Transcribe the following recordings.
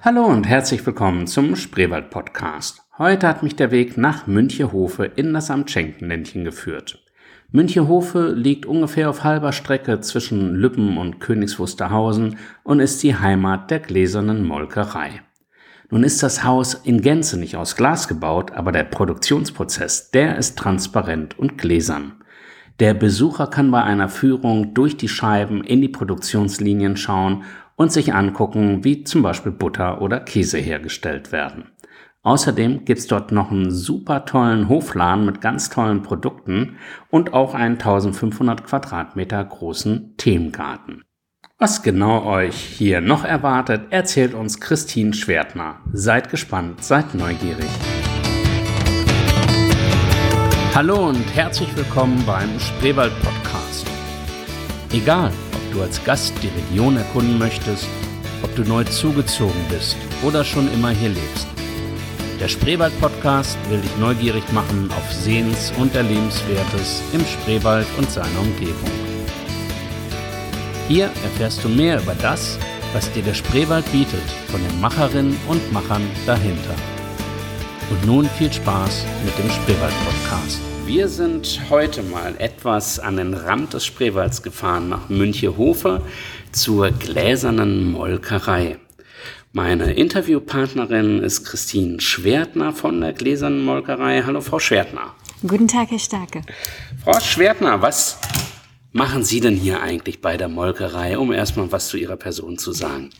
Hallo und herzlich willkommen zum Spreewald Podcast. Heute hat mich der Weg nach Münchehofe in das Amt Schenkenländchen geführt. Münchehofe liegt ungefähr auf halber Strecke zwischen Lübben und Königs Wusterhausen und ist die Heimat der gläsernen Molkerei. Nun ist das Haus in Gänze nicht aus Glas gebaut, aber der Produktionsprozess, der ist transparent und gläsern. Der Besucher kann bei einer Führung durch die Scheiben in die Produktionslinien schauen und sich angucken, wie zum Beispiel Butter oder Käse hergestellt werden. Außerdem gibt's dort noch einen super tollen Hofladen mit ganz tollen Produkten und auch einen 1500 Quadratmeter großen Themengarten. Was genau euch hier noch erwartet, erzählt uns Christine Schwertner. Seid gespannt, seid neugierig. Hallo und herzlich willkommen beim Spreewald Podcast. Egal, du als Gast die Region erkunden möchtest, ob du neu zugezogen bist oder schon immer hier lebst. Der Spreewald Podcast will dich neugierig machen auf Sehens- und Erlebenswertes im Spreewald und seiner Umgebung. Hier erfährst du mehr über das, was dir der Spreewald bietet, von den Macherinnen und Machern dahinter. Und nun viel Spaß mit dem Spreewald Podcast. Wir sind heute mal etwas an den Rand des Spreewalds gefahren, nach Münchehofe zur gläsernen Molkerei. Meine Interviewpartnerin ist Christine Schwertner von der gläsernen Molkerei. Hallo, Frau Schwertner. Guten Tag, Herr Starke. Frau Schwertner, was machen Sie denn hier eigentlich bei der Molkerei, um erstmal was zu Ihrer Person zu sagen?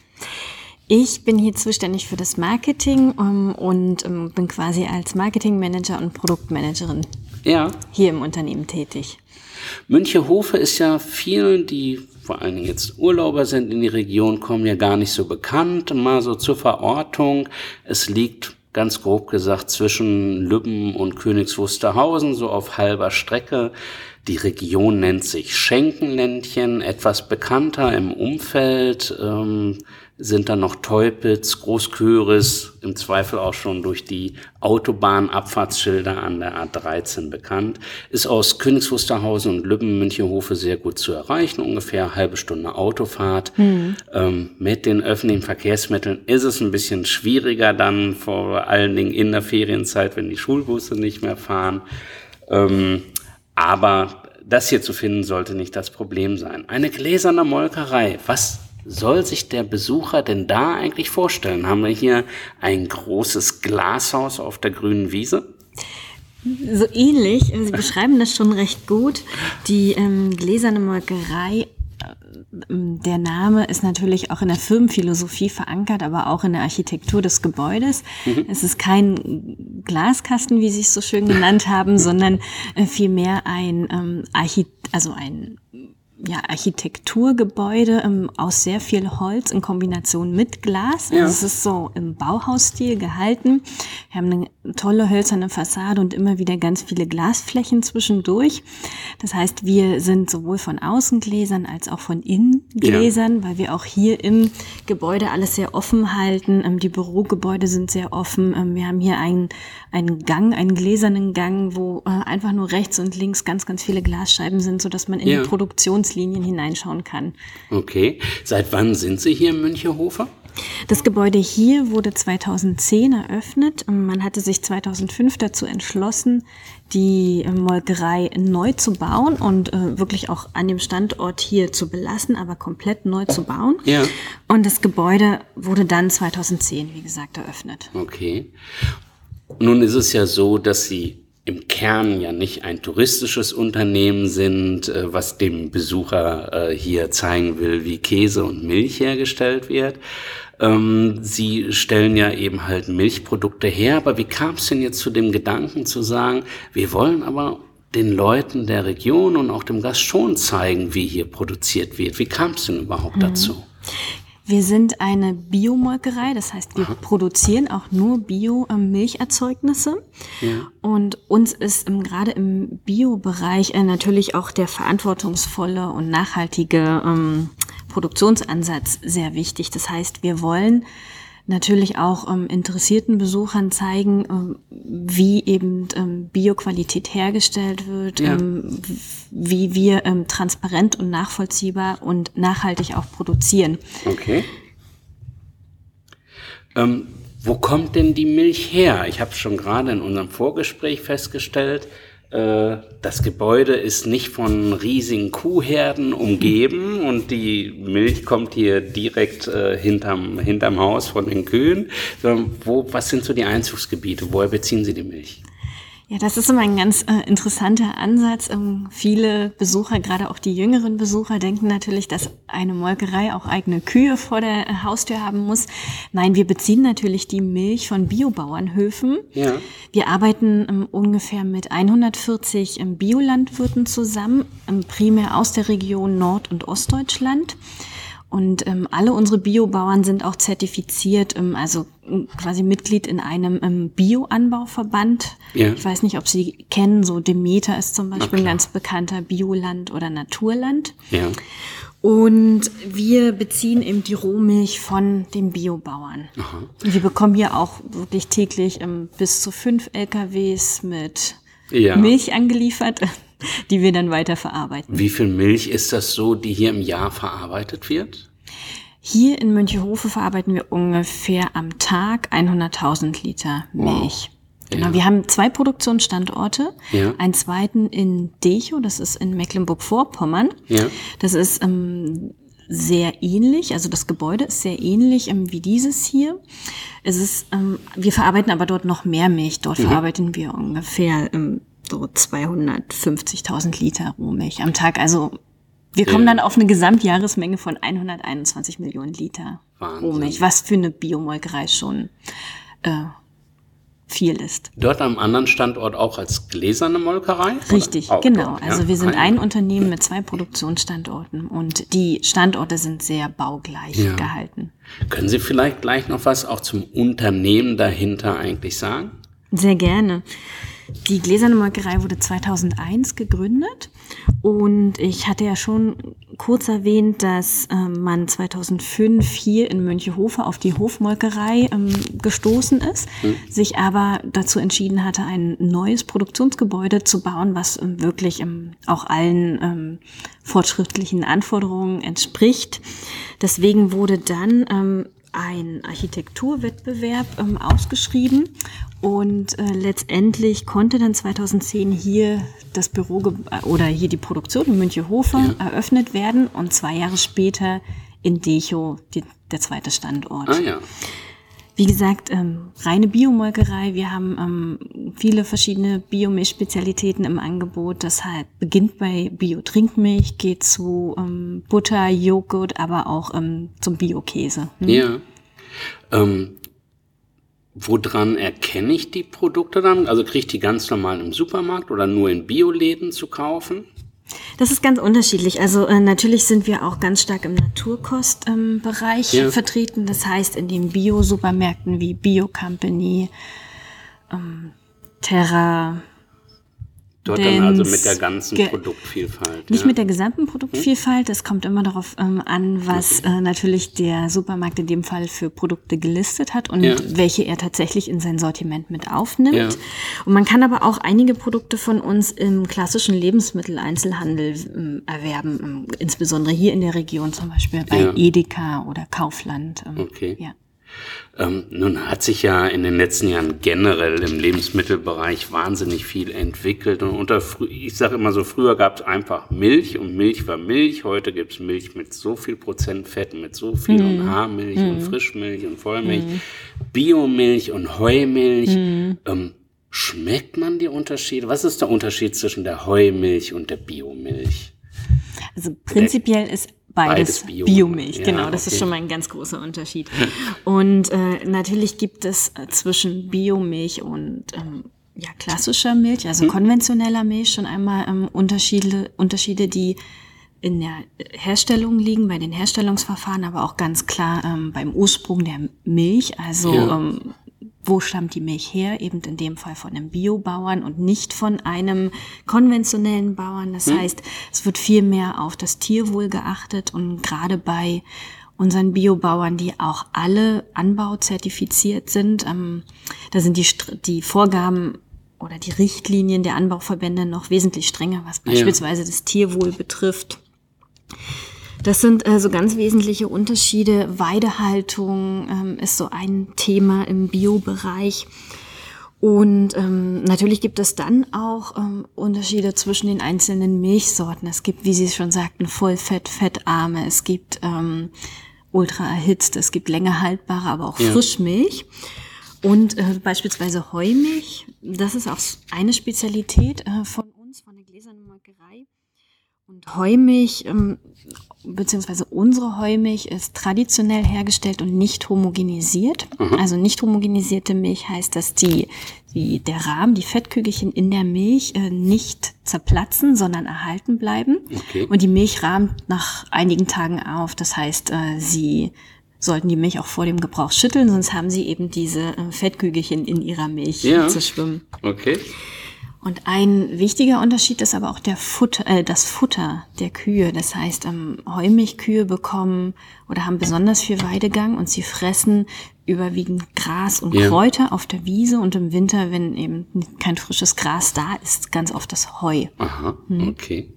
Ich bin hier zuständig für das Marketing um, und um, bin quasi als Marketingmanager und Produktmanagerin ja. hier im Unternehmen tätig. Münchehofe ist ja vielen, die vor allen Dingen jetzt Urlauber sind in die Region kommen, ja gar nicht so bekannt. Mal so zur Verortung. Es liegt ganz grob gesagt zwischen Lübben und Königs Wusterhausen, so auf halber Strecke. Die Region nennt sich Schenkenländchen, etwas bekannter im Umfeld. Ähm, sind dann noch Teupitz, Großköris, im Zweifel auch schon durch die Autobahnabfahrtsschilder an der A13 bekannt, ist aus Königs Wusterhausen und Lübben Münchenhofe sehr gut zu erreichen, ungefähr eine halbe Stunde Autofahrt. Mhm. Ähm, mit den öffentlichen Verkehrsmitteln ist es ein bisschen schwieriger dann, vor allen Dingen in der Ferienzeit, wenn die Schulbusse nicht mehr fahren. Ähm, aber das hier zu finden sollte nicht das Problem sein. Eine gläserne Molkerei, was soll sich der Besucher denn da eigentlich vorstellen? Haben wir hier ein großes Glashaus auf der grünen Wiese? So ähnlich. Sie beschreiben das schon recht gut. Die ähm, gläserne Molkerei ähm, der Name ist natürlich auch in der Firmenphilosophie verankert, aber auch in der Architektur des Gebäudes. Mhm. Es ist kein Glaskasten, wie Sie es so schön genannt haben, sondern äh, vielmehr ein ähm, Archit also ein ja, Architekturgebäude ähm, aus sehr viel Holz in Kombination mit Glas. Ja. Also es ist so im Bauhausstil gehalten. Wir haben eine tolle hölzerne Fassade und immer wieder ganz viele Glasflächen zwischendurch. Das heißt, wir sind sowohl von Außengläsern als auch von Innengläsern, ja. weil wir auch hier im Gebäude alles sehr offen halten. Ähm, die Bürogebäude sind sehr offen. Ähm, wir haben hier einen, einen Gang, einen gläsernen Gang, wo äh, einfach nur rechts und links ganz, ganz viele Glasscheiben sind, sodass man in ja. die Produktion Produktionslinien hineinschauen kann. Okay. Seit wann sind Sie hier in Münchehofer? Das Gebäude hier wurde 2010 eröffnet. Man hatte sich 2005 dazu entschlossen, die Molkerei neu zu bauen und äh, wirklich auch an dem Standort hier zu belassen, aber komplett neu zu bauen. Ja. Und das Gebäude wurde dann 2010, wie gesagt, eröffnet. Okay. Nun ist es ja so, dass Sie im Kern ja nicht ein touristisches Unternehmen sind, äh, was dem Besucher äh, hier zeigen will, wie Käse und Milch hergestellt wird. Ähm, sie stellen ja eben halt Milchprodukte her, aber wie kam es denn jetzt zu dem Gedanken zu sagen, wir wollen aber den Leuten der Region und auch dem Gast schon zeigen, wie hier produziert wird. Wie kam es denn überhaupt mhm. dazu? Wir sind eine Biomolkerei, das heißt, wir Aha. produzieren auch nur Bio-Milcherzeugnisse. Ja. Und uns ist im, gerade im Bio-Bereich äh, natürlich auch der verantwortungsvolle und nachhaltige ähm, Produktionsansatz sehr wichtig. Das heißt, wir wollen natürlich auch ähm, interessierten Besuchern zeigen, ähm, wie eben ähm, Bioqualität hergestellt wird, ja. ähm, wie wir ähm, transparent und nachvollziehbar und nachhaltig auch produzieren. Okay. Ähm, wo kommt denn die Milch her? Ich habe schon gerade in unserem Vorgespräch festgestellt, das Gebäude ist nicht von riesigen Kuhherden umgeben und die Milch kommt hier direkt äh, hinterm, hinterm Haus von den Kühen. Wo, was sind so die Einzugsgebiete? Woher beziehen Sie die Milch? Ja, das ist immer ein ganz äh, interessanter Ansatz. Ähm, viele Besucher, gerade auch die jüngeren Besucher, denken natürlich, dass eine Molkerei auch eigene Kühe vor der äh, Haustür haben muss. Nein, wir beziehen natürlich die Milch von Biobauernhöfen. Ja. Wir arbeiten ähm, ungefähr mit 140 ähm, Biolandwirten zusammen, ähm, primär aus der Region Nord- und Ostdeutschland. Und ähm, alle unsere Biobauern sind auch zertifiziert, ähm, also quasi Mitglied in einem ähm, Bioanbauverband. Ja. Ich weiß nicht, ob Sie kennen, so Demeter ist zum Beispiel ein ganz bekannter Bioland oder Naturland. Ja. Und wir beziehen eben die Rohmilch von den Biobauern. Aha. Wir bekommen hier auch wirklich täglich ähm, bis zu fünf LKWs mit ja. Milch angeliefert die wir dann weiter verarbeiten. Wie viel Milch ist das so, die hier im Jahr verarbeitet wird? Hier in Münchehofe verarbeiten wir ungefähr am Tag 100.000 Liter Milch. Wow. Genau, ja. wir haben zwei Produktionsstandorte. Ja. Einen zweiten in Dechow, das ist in Mecklenburg-Vorpommern. Ja. Das ist ähm, sehr ähnlich, also das Gebäude ist sehr ähnlich ähm, wie dieses hier. Es ist, ähm, wir verarbeiten aber dort noch mehr Milch. Dort mhm. verarbeiten wir ungefähr ähm, so 250.000 Liter Rohmilch am Tag. Also wir kommen ja. dann auf eine Gesamtjahresmenge von 121 Millionen Liter Wahnsinn. Rohmilch, was für eine Biomolkerei schon äh, viel ist. Dort am anderen Standort auch als gläserne Molkerei? Richtig, genau. Dort, ja? Also wir sind ein Unternehmen mit zwei Produktionsstandorten und die Standorte sind sehr baugleich ja. gehalten. Können Sie vielleicht gleich noch was auch zum Unternehmen dahinter eigentlich sagen? Sehr gerne. Die Gläserne Molkerei wurde 2001 gegründet und ich hatte ja schon kurz erwähnt, dass äh, man 2005 hier in Mönchehofe auf die Hofmolkerei ähm, gestoßen ist, mhm. sich aber dazu entschieden hatte, ein neues Produktionsgebäude zu bauen, was ähm, wirklich ähm, auch allen ähm, fortschrittlichen Anforderungen entspricht. Deswegen wurde dann ähm, ein Architekturwettbewerb ähm, ausgeschrieben und äh, letztendlich konnte dann 2010 hier das Büro oder hier die Produktion in Münchehofer ja. eröffnet werden und zwei Jahre später in Dechow die, der zweite Standort. Ah, ja. Wie gesagt, ähm, reine Biomolkerei. Wir haben ähm, viele verschiedene Biomilchspezialitäten im Angebot. Das halt beginnt bei Bio-Trinkmilch, geht zu ähm, Butter, Joghurt, aber auch ähm, zum Bio-Käse. Hm? Ja. Ähm, woran erkenne ich die Produkte dann? Also kriege ich die ganz normal im Supermarkt oder nur in Bioläden zu kaufen? Das ist ganz unterschiedlich. Also äh, natürlich sind wir auch ganz stark im Naturkostbereich ähm, ja. vertreten. Das heißt in den Bio-Supermärkten wie Bio Company, ähm, Terra, Dort dann also mit der ganzen Produktvielfalt. Nicht ja. mit der gesamten Produktvielfalt. Es kommt immer darauf ähm, an, was äh, natürlich der Supermarkt in dem Fall für Produkte gelistet hat und ja. welche er tatsächlich in sein Sortiment mit aufnimmt. Ja. Und man kann aber auch einige Produkte von uns im klassischen Lebensmitteleinzelhandel ähm, erwerben, ähm, insbesondere hier in der Region zum Beispiel bei Edeka oder Kaufland. Ähm, okay. Ja. Ähm, nun hat sich ja in den letzten Jahren generell im Lebensmittelbereich wahnsinnig viel entwickelt. Und unter, ich sage immer so, früher gab es einfach Milch und Milch war Milch. Heute gibt es Milch mit so viel Prozent Fett, mit so viel mhm. und Haarmilch mhm. und Frischmilch und Vollmilch, mhm. Biomilch und Heumilch. Mhm. Ähm, schmeckt man die Unterschiede? Was ist der Unterschied zwischen der Heumilch und der Biomilch? Also prinzipiell ist beides, beides Bio. Biomilch, ja, genau, das okay. ist schon mal ein ganz großer Unterschied. und äh, natürlich gibt es äh, zwischen Biomilch und ähm, ja, klassischer Milch, also hm. konventioneller Milch, schon einmal ähm, Unterschiede, Unterschiede, die in der Herstellung liegen, bei den Herstellungsverfahren, aber auch ganz klar ähm, beim Ursprung der Milch. Also ja. ähm, wo stammt die Milch her? Eben in dem Fall von einem Biobauern und nicht von einem konventionellen Bauern. Das hm. heißt, es wird viel mehr auf das Tierwohl geachtet und gerade bei unseren Biobauern, die auch alle anbauzertifiziert sind, ähm, da sind die, die Vorgaben oder die Richtlinien der Anbauverbände noch wesentlich strenger, was beispielsweise ja. das Tierwohl betrifft. Das sind äh, so ganz wesentliche Unterschiede. Weidehaltung ähm, ist so ein Thema im Biobereich. Und ähm, natürlich gibt es dann auch ähm, Unterschiede zwischen den einzelnen Milchsorten. Es gibt, wie Sie schon sagten, Vollfett, Fettarme. Es gibt ähm, ultra erhitzt. Es gibt länger haltbare, aber auch ja. Frischmilch. Und äh, beispielsweise Heumilch, das ist auch eine Spezialität äh, von uns, von der gläsernen Molkerei. Und Heumilch, ähm, beziehungsweise unsere Heumilch ist traditionell hergestellt und nicht homogenisiert. Mhm. Also nicht homogenisierte Milch heißt, dass die, die, der Rahmen, die Fettkügelchen in der Milch äh, nicht zerplatzen, sondern erhalten bleiben. Okay. Und die Milch rahmt nach einigen Tagen auf. Das heißt, äh, sie sollten die Milch auch vor dem Gebrauch schütteln, sonst haben sie eben diese äh, Fettkügelchen in ihrer Milch ja. zu schwimmen. Okay. Und ein wichtiger Unterschied ist aber auch der Futter, äh, das Futter der Kühe. Das heißt, ähm, Heumilchkühe bekommen oder haben besonders viel Weidegang und sie fressen überwiegend Gras und ja. Kräuter auf der Wiese und im Winter, wenn eben kein frisches Gras da ist, ganz oft das Heu. Aha, hm. okay.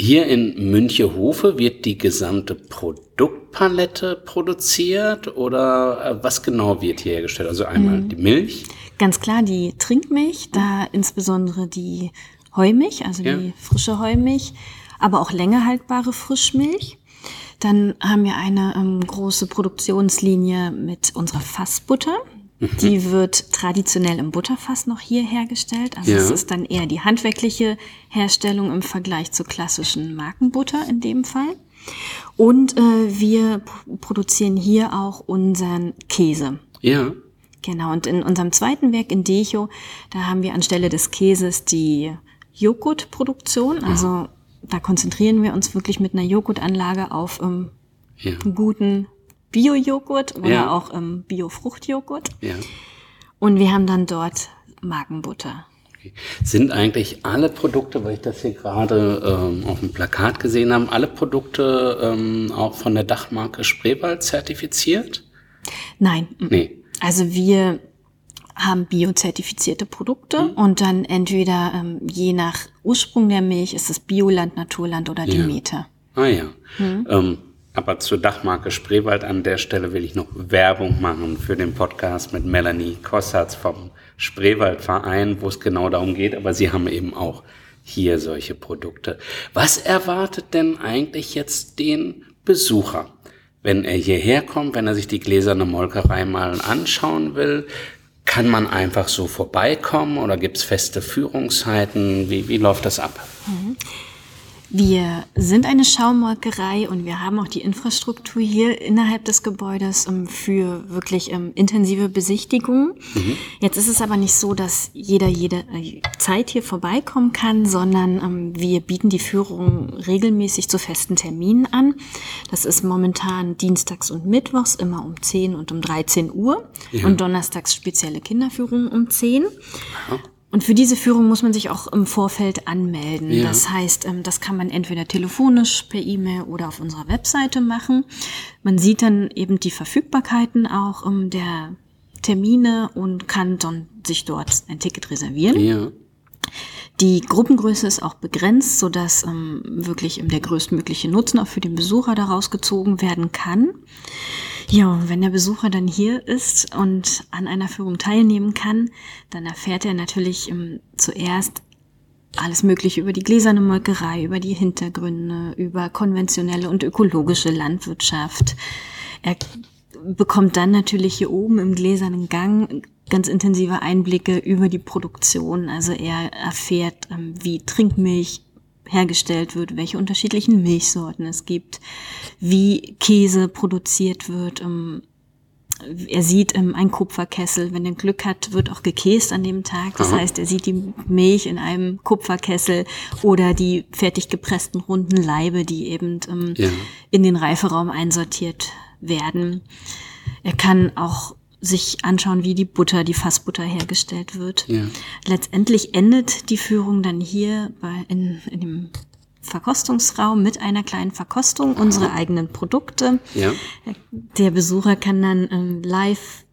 Hier in Münchehofe wird die gesamte Produktpalette produziert oder äh, was genau wird hier hergestellt? Also einmal mhm. die Milch. Ganz klar die Trinkmilch, da insbesondere die Heumilch, also ja. die frische Heumilch, aber auch länger haltbare Frischmilch. Dann haben wir eine ähm, große Produktionslinie mit unserer Fassbutter. Die wird traditionell im Butterfass noch hier hergestellt. Also ja. es ist dann eher die handwerkliche Herstellung im Vergleich zur klassischen Markenbutter in dem Fall. Und äh, wir produzieren hier auch unseren Käse. Ja. Genau, und in unserem zweiten Werk in Decho, da haben wir anstelle des Käses die Joghurtproduktion. Also da konzentrieren wir uns wirklich mit einer Joghurtanlage auf ähm, ja. guten Bio-Joghurt oder ja. auch ähm, Bio-Fruchtjoghurt. Ja. Und wir haben dann dort Magenbutter. Okay. Sind eigentlich alle Produkte, weil ich das hier gerade ähm, auf dem Plakat gesehen habe, alle Produkte ähm, auch von der Dachmarke Spreewald zertifiziert? Nein. Nee. Also wir haben biozertifizierte Produkte mhm. und dann entweder ähm, je nach Ursprung der Milch ist es Bioland, Naturland oder Demeter. Ja. Ah ja. Mhm. Ähm, aber zur Dachmarke Spreewald an der Stelle will ich noch Werbung machen für den Podcast mit Melanie Kossatz vom Spreewaldverein, wo es genau darum geht. Aber sie haben eben auch hier solche Produkte. Was erwartet denn eigentlich jetzt den Besucher? Wenn er hierher kommt, wenn er sich die gläserne Molkerei mal anschauen will, kann man einfach so vorbeikommen oder gibt es feste Führungszeiten? Wie, wie läuft das ab? Mhm. Wir sind eine Schaumolkerei und wir haben auch die Infrastruktur hier innerhalb des Gebäudes ähm, für wirklich ähm, intensive Besichtigungen. Mhm. Jetzt ist es aber nicht so, dass jeder jede äh, Zeit hier vorbeikommen kann, sondern ähm, wir bieten die Führung regelmäßig zu festen Terminen an. Das ist momentan dienstags und mittwochs immer um 10 und um 13 Uhr ja. und donnerstags spezielle Kinderführungen um 10. Aha. Und für diese Führung muss man sich auch im Vorfeld anmelden. Ja. Das heißt, ähm, das kann man entweder telefonisch, per E-Mail oder auf unserer Webseite machen. Man sieht dann eben die Verfügbarkeiten auch ähm, der Termine und kann dann sich dort ein Ticket reservieren. Ja. Die Gruppengröße ist auch begrenzt, sodass ähm, wirklich der größtmögliche Nutzen auch für den Besucher daraus gezogen werden kann. Ja, wenn der Besucher dann hier ist und an einer Führung teilnehmen kann, dann erfährt er natürlich ähm, zuerst alles Mögliche über die gläserne Molkerei, über die Hintergründe, über konventionelle und ökologische Landwirtschaft. Er bekommt dann natürlich hier oben im gläsernen Gang ganz intensive Einblicke über die Produktion. Also er erfährt, ähm, wie Trinkmilch hergestellt wird, welche unterschiedlichen Milchsorten es gibt, wie Käse produziert wird. Ähm, er sieht ähm, einen Kupferkessel. Wenn er Glück hat, wird auch gekäst an dem Tag. Das Aha. heißt, er sieht die Milch in einem Kupferkessel oder die fertig gepressten runden Leibe, die eben ähm, ja. in den Reiferaum einsortiert werden. Er kann auch sich anschauen, wie die Butter, die Fassbutter hergestellt wird. Ja. Letztendlich endet die Führung dann hier bei, in, in dem Verkostungsraum mit einer kleinen Verkostung unserer eigenen Produkte. Ja. Der Besucher kann dann ähm, live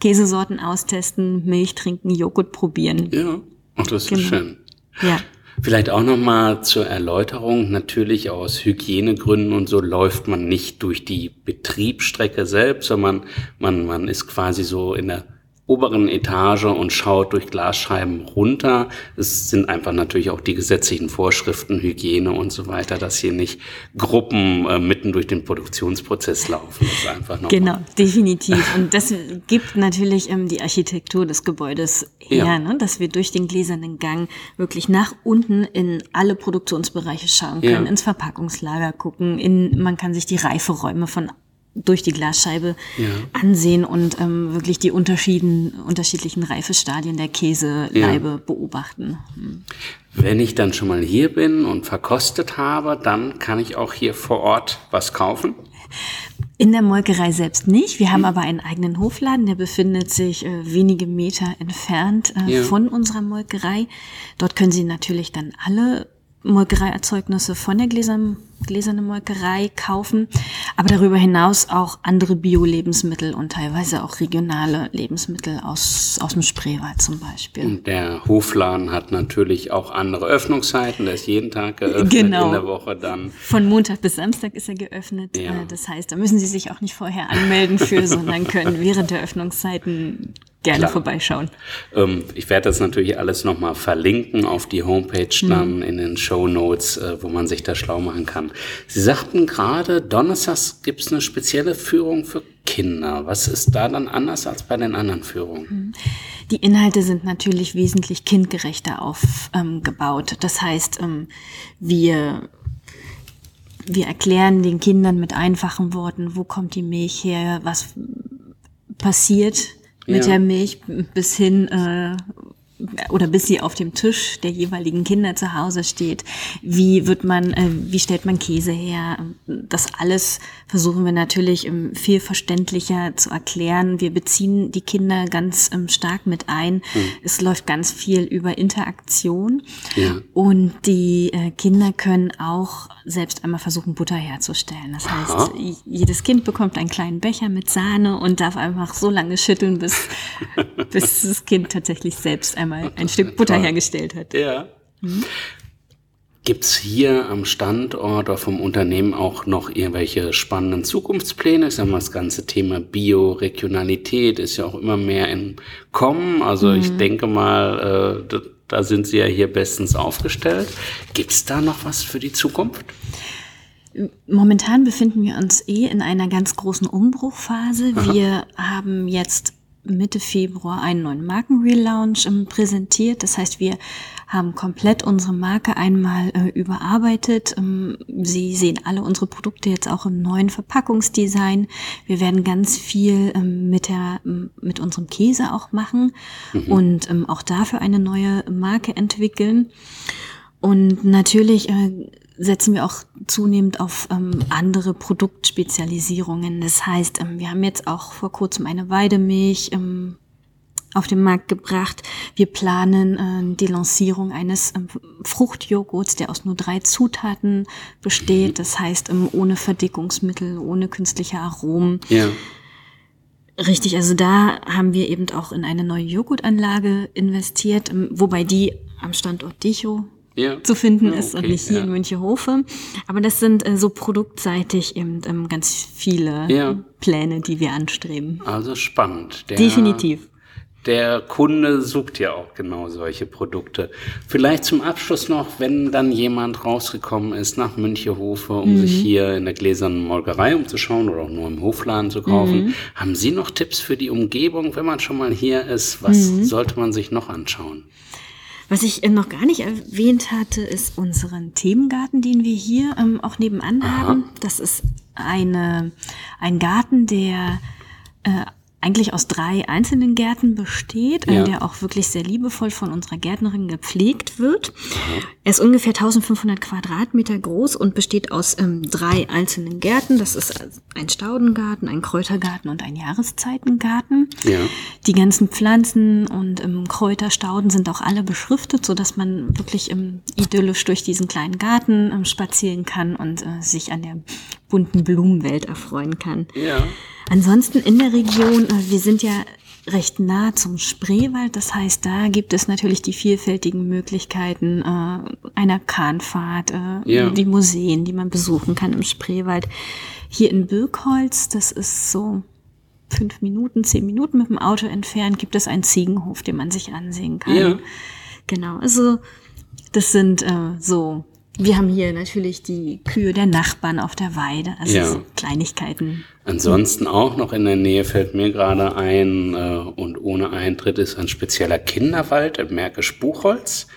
Käsesorten austesten, Milch trinken, Joghurt probieren. Ja, ach, das ist genau. schön. Ja. Vielleicht auch nochmal zur Erläuterung. Natürlich aus Hygienegründen und so läuft man nicht durch die Betriebsstrecke selbst, sondern man, man ist quasi so in der oberen Etage und schaut durch Glasscheiben runter. Es sind einfach natürlich auch die gesetzlichen Vorschriften, Hygiene und so weiter, dass hier nicht Gruppen äh, mitten durch den Produktionsprozess laufen. Das ist einfach noch genau, definitiv. Und das gibt natürlich ähm, die Architektur des Gebäudes her, ja. ne? dass wir durch den gläsernen Gang wirklich nach unten in alle Produktionsbereiche schauen können, ja. ins Verpackungslager gucken, in, man kann sich die Reiferäume von durch die Glasscheibe ja. ansehen und ähm, wirklich die Unterschieden, unterschiedlichen Reifestadien der Käseleibe ja. beobachten. Hm. Wenn ich dann schon mal hier bin und verkostet habe, dann kann ich auch hier vor Ort was kaufen? In der Molkerei selbst nicht. Wir haben hm. aber einen eigenen Hofladen, der befindet sich äh, wenige Meter entfernt äh, ja. von unserer Molkerei. Dort können Sie natürlich dann alle Molkereierzeugnisse von der Gläsern, gläsernen Molkerei kaufen, aber darüber hinaus auch andere Bio-Lebensmittel und teilweise auch regionale Lebensmittel aus, aus dem Spreewald zum Beispiel. Und der Hofladen hat natürlich auch andere Öffnungszeiten, der ist jeden Tag geöffnet genau. in der Woche dann. Von Montag bis Samstag ist er geöffnet. Ja. Äh, das heißt, da müssen Sie sich auch nicht vorher anmelden für, sondern können während der Öffnungszeiten gerne Klar. vorbeischauen. Ähm, ich werde das natürlich alles nochmal verlinken auf die Homepage dann mhm. in den Show Notes, äh, wo man sich da schlau machen kann. Sie sagten gerade, Donnerstags gibt es eine spezielle Führung für Kinder. Was ist da dann anders als bei den anderen Führungen? Mhm. Die Inhalte sind natürlich wesentlich kindgerechter aufgebaut. Ähm, das heißt, ähm, wir wir erklären den Kindern mit einfachen Worten, wo kommt die Milch her, was passiert mit ja. der Milch bis hin äh, oder bis sie auf dem Tisch der jeweiligen Kinder zu Hause steht. Wie wird man, äh, wie stellt man Käse her? Das alles versuchen wir natürlich ähm, viel verständlicher zu erklären. Wir beziehen die Kinder ganz ähm, stark mit ein. Mhm. Es läuft ganz viel über Interaktion. Ja. Und die äh, Kinder können auch selbst einmal versuchen, Butter herzustellen. Das heißt, Aha. jedes Kind bekommt einen kleinen Becher mit Sahne und darf einfach so lange schütteln, bis, bis das Kind tatsächlich selbst einmal einmal ein Stück Butter hergestellt hat. Ja. Mhm. Gibt's hier am Standort oder vom Unternehmen auch noch irgendwelche spannenden Zukunftspläne? Ich sag mal, das ganze Thema Bio-Regionalität ist ja auch immer mehr im Kommen. Also mhm. ich denke mal, äh, da sind Sie ja hier bestens aufgestellt. Gibt's da noch was für die Zukunft? Momentan befinden wir uns eh in einer ganz großen Umbruchphase. Aha. Wir haben jetzt Mitte Februar einen neuen Markenrelaunch ähm, präsentiert. Das heißt, wir haben komplett unsere Marke einmal äh, überarbeitet. Ähm, Sie sehen alle unsere Produkte jetzt auch im neuen Verpackungsdesign. Wir werden ganz viel ähm, mit der ähm, mit unserem Käse auch machen mhm. und ähm, auch dafür eine neue Marke entwickeln. Und natürlich äh, setzen wir auch zunehmend auf ähm, andere Produktspezialisierungen. Das heißt, ähm, wir haben jetzt auch vor kurzem eine Weidemilch ähm, auf den Markt gebracht. Wir planen äh, die Lancierung eines ähm, Fruchtjoghurts, der aus nur drei Zutaten besteht. Das heißt, ähm, ohne Verdickungsmittel, ohne künstliche Aromen. Ja. Richtig, also da haben wir eben auch in eine neue Joghurtanlage investiert, ähm, wobei die am Standort Dicho ja. zu finden ja, okay, ist und nicht hier ja. in Münchehofe. Aber das sind äh, so produktseitig eben ähm, ganz viele Pläne, die wir anstreben. Also spannend. Der, Definitiv. Der Kunde sucht ja auch genau solche Produkte. Vielleicht zum Abschluss noch, wenn dann jemand rausgekommen ist nach Münchehofe, um mhm. sich hier in der gläsernen Molkerei umzuschauen oder auch nur im Hofladen zu kaufen, mhm. haben Sie noch Tipps für die Umgebung, wenn man schon mal hier ist? Was mhm. sollte man sich noch anschauen? Was ich äh, noch gar nicht erwähnt hatte, ist unseren Themengarten, den wir hier ähm, auch nebenan Aha. haben. Das ist eine, ein Garten, der äh, eigentlich aus drei einzelnen Gärten besteht, ja. der auch wirklich sehr liebevoll von unserer Gärtnerin gepflegt wird. Er ist ungefähr 1500 Quadratmeter groß und besteht aus ähm, drei einzelnen Gärten. Das ist ein Staudengarten, ein Kräutergarten und ein Jahreszeitengarten. Ja. Die ganzen Pflanzen und ähm, Kräuterstauden sind auch alle beschriftet, so dass man wirklich ähm, idyllisch durch diesen kleinen Garten ähm, spazieren kann und äh, sich an der bunten Blumenwelt erfreuen kann. Ja. Ansonsten in der Region, äh, wir sind ja recht nah zum Spreewald. Das heißt, da gibt es natürlich die vielfältigen Möglichkeiten äh, einer Kahnfahrt, äh, ja. die Museen, die man besuchen kann im Spreewald. Hier in Birkholz, das ist so fünf Minuten, zehn Minuten mit dem Auto entfernt, gibt es einen Ziegenhof, den man sich ansehen kann. Ja. Genau, also das sind äh, so wir haben hier natürlich die Kühe der Nachbarn auf der Weide, also ja. so Kleinigkeiten. Ansonsten auch noch in der Nähe fällt mir gerade ein, äh, und ohne Eintritt ist ein spezieller Kinderwald im Märkisch Buchholz.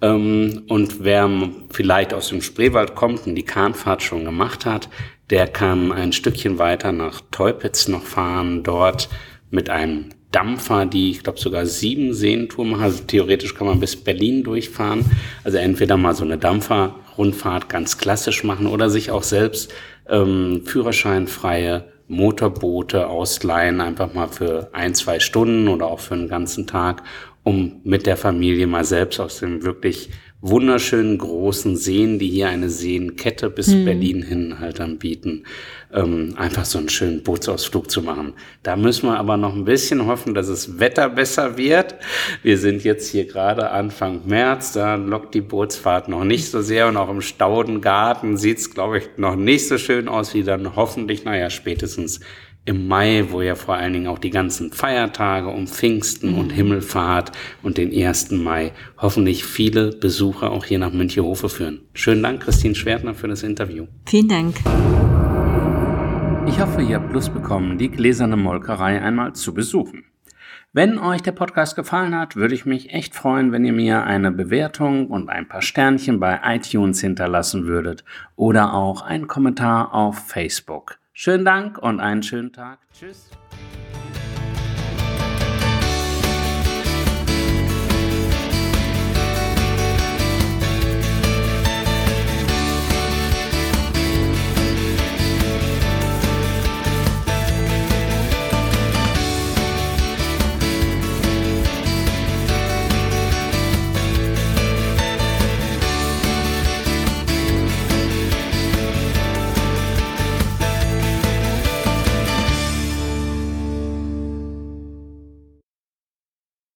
Ähm, und wer vielleicht aus dem Spreewald kommt und die Kahnfahrt schon gemacht hat, der kann ein Stückchen weiter nach Teupitz noch fahren, dort mit einem Dampfer, die, ich glaube, sogar sieben Seentour machen. Also theoretisch kann man bis Berlin durchfahren. Also entweder mal so eine Dampferrundfahrt ganz klassisch machen oder sich auch selbst ähm, führerscheinfreie Motorboote ausleihen, einfach mal für ein, zwei Stunden oder auch für einen ganzen Tag, um mit der Familie mal selbst aus dem wirklich wunderschönen großen Seen, die hier eine Seenkette bis hm. Berlin hin halt anbieten, ähm, einfach so einen schönen Bootsausflug zu machen. Da müssen wir aber noch ein bisschen hoffen, dass das Wetter besser wird. Wir sind jetzt hier gerade Anfang März, da lockt die Bootsfahrt noch nicht so sehr und auch im Staudengarten sieht's, glaube ich, noch nicht so schön aus wie dann hoffentlich, naja, spätestens im Mai, wo ja vor allen Dingen auch die ganzen Feiertage um Pfingsten mhm. und Himmelfahrt und den 1. Mai hoffentlich viele Besucher auch hier nach Münchehofe führen. Schönen Dank, Christine Schwertner, für das Interview. Vielen Dank. Ich hoffe, ihr habt Lust bekommen, die gläserne Molkerei einmal zu besuchen. Wenn euch der Podcast gefallen hat, würde ich mich echt freuen, wenn ihr mir eine Bewertung und ein paar Sternchen bei iTunes hinterlassen würdet oder auch einen Kommentar auf Facebook. Schönen Dank und einen schönen Tag. Tschüss.